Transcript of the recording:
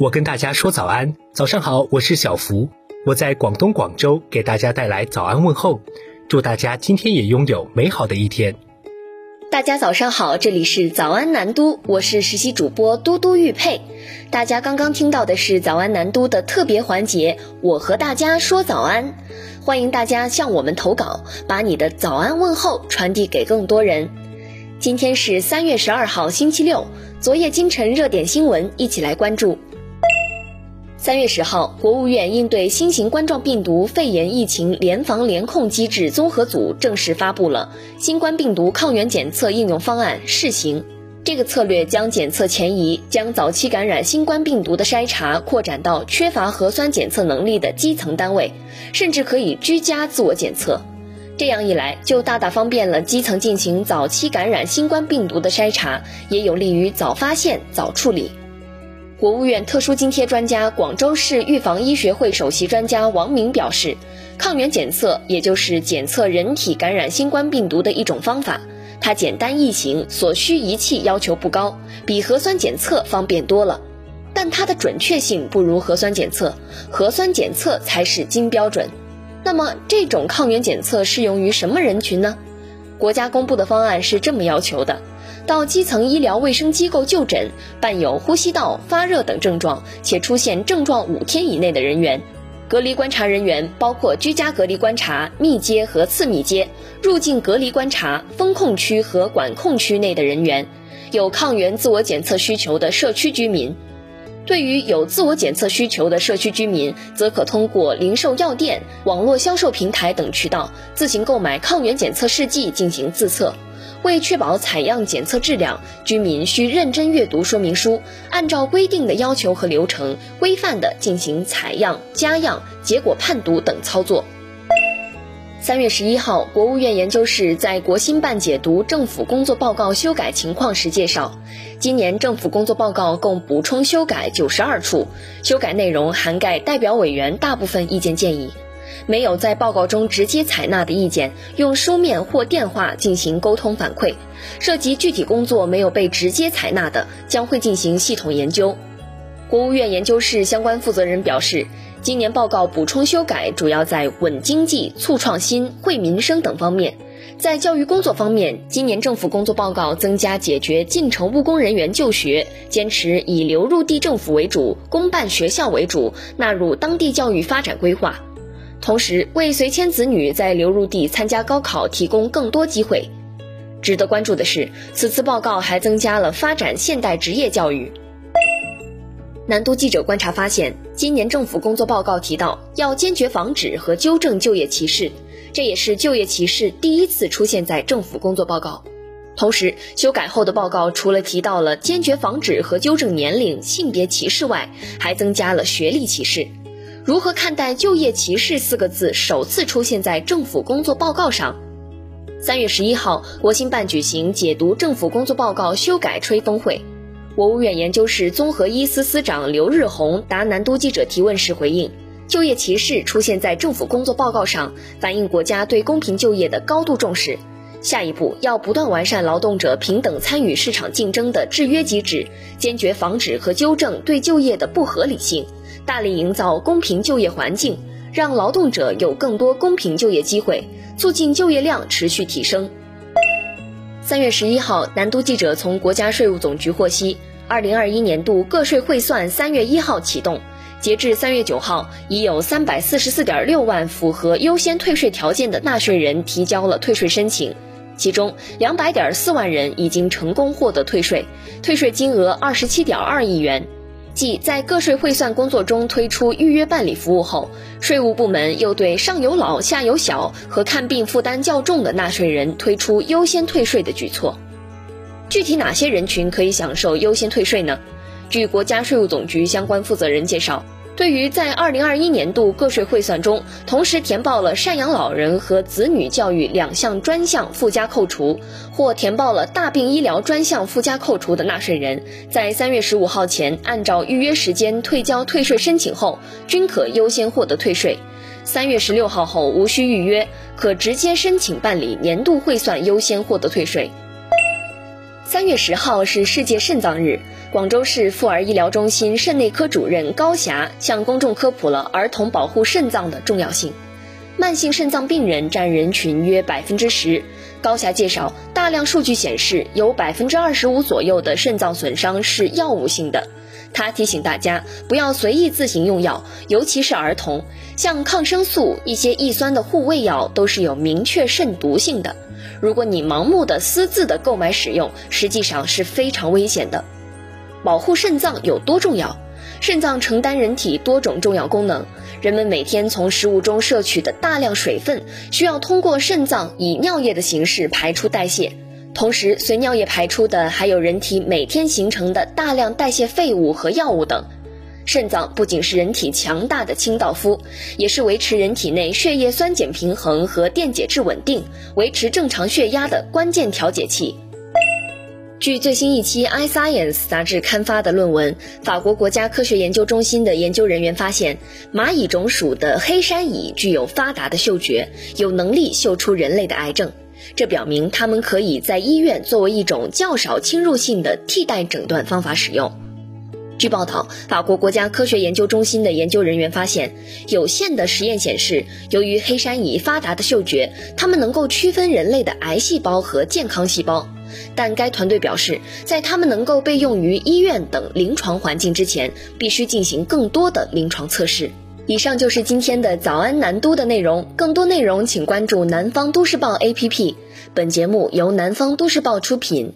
我跟大家说早安，早上好，我是小福，我在广东广州给大家带来早安问候，祝大家今天也拥有美好的一天。大家早上好，这里是早安南都，我是实习主播嘟嘟玉佩。大家刚刚听到的是早安南都的特别环节，我和大家说早安，欢迎大家向我们投稿，把你的早安问候传递给更多人。今天是三月十二号，星期六。昨夜今晨热点新闻，一起来关注。三月十号，国务院应对新型冠状病毒肺炎疫情联防联控机制综合组正式发布了新冠病毒抗原检测应用方案试行。这个策略将检测前移，将早期感染新冠病毒的筛查扩展到缺乏核酸检测能力的基层单位，甚至可以居家自我检测。这样一来，就大大方便了基层进行早期感染新冠病毒的筛查，也有利于早发现、早处理。国务院特殊津贴专家、广州市预防医学会首席专家王明表示，抗原检测也就是检测人体感染新冠病毒的一种方法，它简单易行，所需仪器要求不高，比核酸检测方便多了。但它的准确性不如核酸检测，核酸检测才是金标准。那么，这种抗原检测适用于什么人群呢？国家公布的方案是这么要求的：到基层医疗卫生机构就诊，伴有呼吸道、发热等症状，且出现症状五天以内的人员；隔离观察人员包括居家隔离观察、密接和次密接；入境隔离观察、风控区和管控区内的人员；有抗原自我检测需求的社区居民。对于有自我检测需求的社区居民，则可通过零售药店、网络销售平台等渠道自行购买抗原检测试剂进行自测。为确保采样检测质量，居民需认真阅读说明书，按照规定的要求和流程，规范地进行采样、加样、结果判读等操作。三月十一号，国务院研究室在国新办解读政府工作报告修改情况时介绍，今年政府工作报告共补充修改九十二处，修改内容涵盖代表委员大部分意见建议，没有在报告中直接采纳的意见，用书面或电话进行沟通反馈，涉及具体工作没有被直接采纳的，将会进行系统研究。国务院研究室相关负责人表示。今年报告补充修改主要在稳经济、促创新、惠民生等方面。在教育工作方面，今年政府工作报告增加解决进城务工人员就学，坚持以流入地政府为主、公办学校为主，纳入当地教育发展规划。同时，为随迁子女在流入地参加高考提供更多机会。值得关注的是，此次报告还增加了发展现代职业教育。南都记者观察发现，今年政府工作报告提到要坚决防止和纠正就业歧视，这也是就业歧视第一次出现在政府工作报告。同时，修改后的报告除了提到了坚决防止和纠正年龄、性别歧视外，还增加了学历歧视。如何看待“就业歧视”四个字首次出现在政府工作报告上？三月十一号，国新办举行解读政府工作报告修改吹风会。国务院研究室综合一司司长刘日红答南都记者提问时回应：就业歧视出现在政府工作报告上，反映国家对公平就业的高度重视。下一步要不断完善劳动者平等参与市场竞争的制约机制，坚决防止和纠正对就业的不合理性，大力营造公平就业环境，让劳动者有更多公平就业机会，促进就业量持续提升。三月十一号，南都记者从国家税务总局获悉。二零二一年度个税汇算三月一号启动，截至三月九号，已有三百四十四点六万符合优先退税条件的纳税人提交了退税申请，其中两百点四万人已经成功获得退税，退税金额二十七点二亿元。即在个税汇算工作中推出预约办理服务后，税务部门又对上有老下有小和看病负担较重的纳税人推出优先退税的举措。具体哪些人群可以享受优先退税呢？据国家税务总局相关负责人介绍，对于在二零二一年度个税汇算中同时填报了赡养老人和子女教育两项专项附加扣除，或填报了大病医疗专项附加扣除的纳税人，在三月十五号前按照预约时间退交退税申请后，均可优先获得退税。三月十六号后无需预约，可直接申请办理年度汇算优先获得退税。三月十号是世界肾脏日，广州市妇儿医疗中心肾内科主任高霞向公众科普了儿童保护肾脏的重要性。慢性肾脏病人占人群约百分之十。高霞介绍，大量数据显示，有百分之二十五左右的肾脏损伤是药物性的。他提醒大家不要随意自行用药，尤其是儿童。像抗生素、一些抑酸的护胃药都是有明确肾毒性的。如果你盲目的私自的购买使用，实际上是非常危险的。保护肾脏有多重要？肾脏承担人体多种重要功能。人们每天从食物中摄取的大量水分，需要通过肾脏以尿液的形式排出代谢。同时，随尿液排出的还有人体每天形成的大量代谢废物和药物等。肾脏不仅是人体强大的清道夫，也是维持人体内血液酸碱平衡和电解质稳定、维持正常血压的关键调节器。据最新一期《iScience》杂志刊发的论文，法国国家科学研究中心的研究人员发现，蚂蚁种属的黑山蚁具有发达的嗅觉，有能力嗅出人类的癌症。这表明它们可以在医院作为一种较少侵入性的替代诊断方法使用。据报道，法国国家科学研究中心的研究人员发现，有限的实验显示，由于黑山蚁发达的嗅觉，它们能够区分人类的癌细胞和健康细胞。但该团队表示，在他们能够被用于医院等临床环境之前，必须进行更多的临床测试。以上就是今天的早安南都的内容，更多内容请关注南方都市报 APP。本节目由南方都市报出品。